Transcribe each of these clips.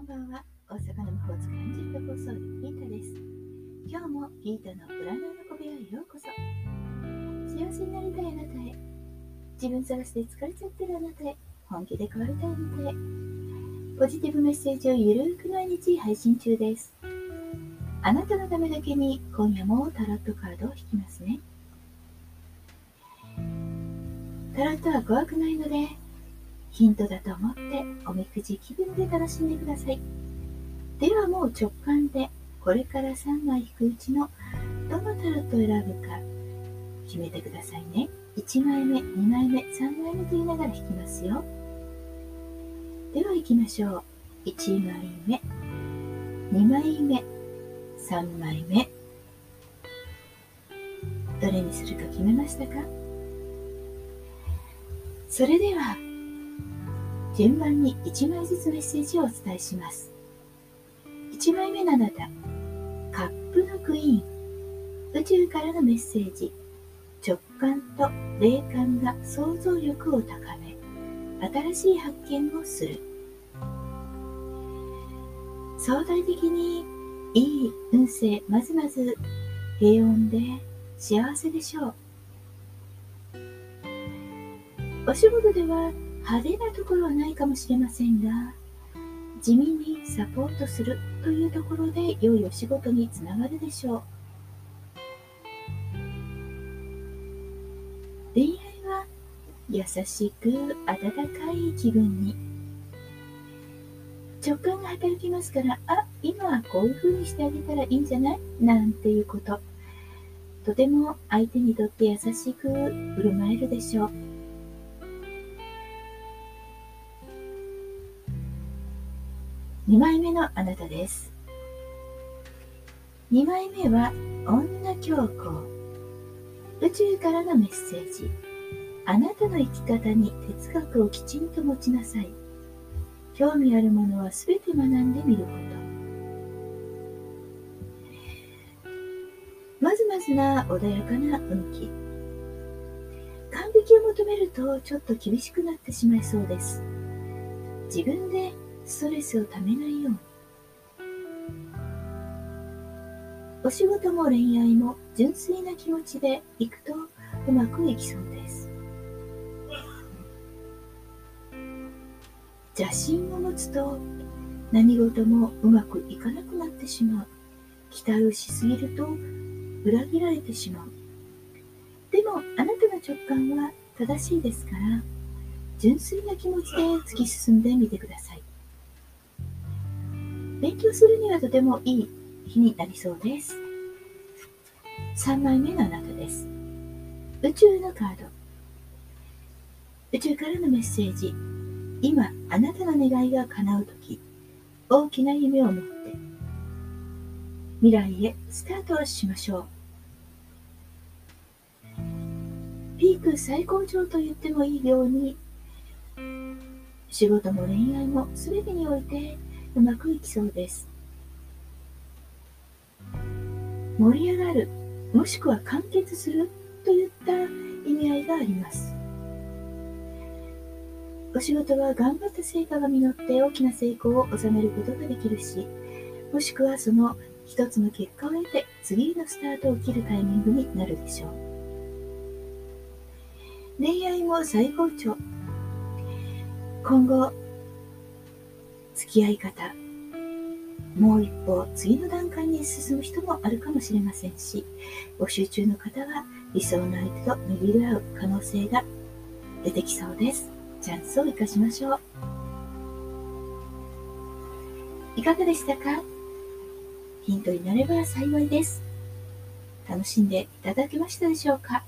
んばんは。大阪の魔法使い40分放送ギータです。今日もギータの占いの小部屋へようこそ。幸せになりたいあなたへ。自分探しで疲れちゃってるあなたへ。本気で変わりたいあなたへ。ポジティブメッセージをゆるく毎日配信中です。あなたのためだけに今夜もタロットカードを引きますね。タロットは怖くないのでヒントだと思っておみくじ気分で楽しんでくださいではもう直感でこれから3枚引くうちのどのタロットを選ぶか決めてくださいね。1枚目、2枚目、3枚目と言いながら引きますよ。では行きましょう。1枚目、2枚目、3枚目。どれにするか決めましたか？それでは、順番に1枚ずつメッセージをお伝えします。1枚目のあなた、カップのクイーン。宇宙からのメッセージ。直感と霊感が想像力を高め新しい発見をする。相対的にいい運勢まずまず平穏で幸せでしょう。お仕事では派手なところはないかもしれませんが地味にサポートするというところで良いお仕事につながるでしょう。恋愛は優しく温かい気分に。直感が働きますからあ今はこういう風にしてあげたらいいんじゃない？なんていうこと。とても相手にとって優しく振る舞えるでしょう。2枚目のあなたです。2枚目は女教皇。宇宙からのメッセージ。あなたの生き方に哲学をきちんと持ちなさい。興味あるものはすべて学んでみること。まずまずな穏やかな運気。完璧を求めるとちょっと厳しくなってしまいそうです。自分でストレスをためないように。お仕事も恋愛も純粋な気持ちでいくとうまくいきそうです。邪心を持つと何事もうまくいかなくなってしまう。期待をしすぎると裏切られてしまう。でもあなたの直感は正しいですから、純粋な気持ちで突き進んでみてください。勉強するにはとてもいい日になりそうです。3枚目のあなたです。宇宙のカード。宇宙からのメッセージ。今、あなたの願いが叶うとき、大きな夢を持って、未来へスタートしましょう。ピーク最高潮と言ってもいいように、仕事も恋愛も全てにおいてうまくいきそうです。盛り上がる、もしくは完結するといった意味合いがあります。お仕事は頑張った成果が実って大きな成功を収めることができるし、もしくはその一つの結果を得て次のスタートを切るタイミングになるでしょう。恋愛も最高潮。今後、付き合い方、もう一歩次の段階に進む人もあるかもしれませんし、募集中の方は理想の相手と巡り合う可能性が出てきそうです。チャンスを生かしましょう。いかがでしたか？ヒントになれば幸いです。楽しんでいただけましたでしょうか？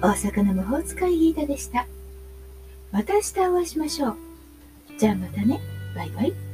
大阪の魔法使いギータでした。また明日お会いしましょう。じゃあまたね。バイバイ。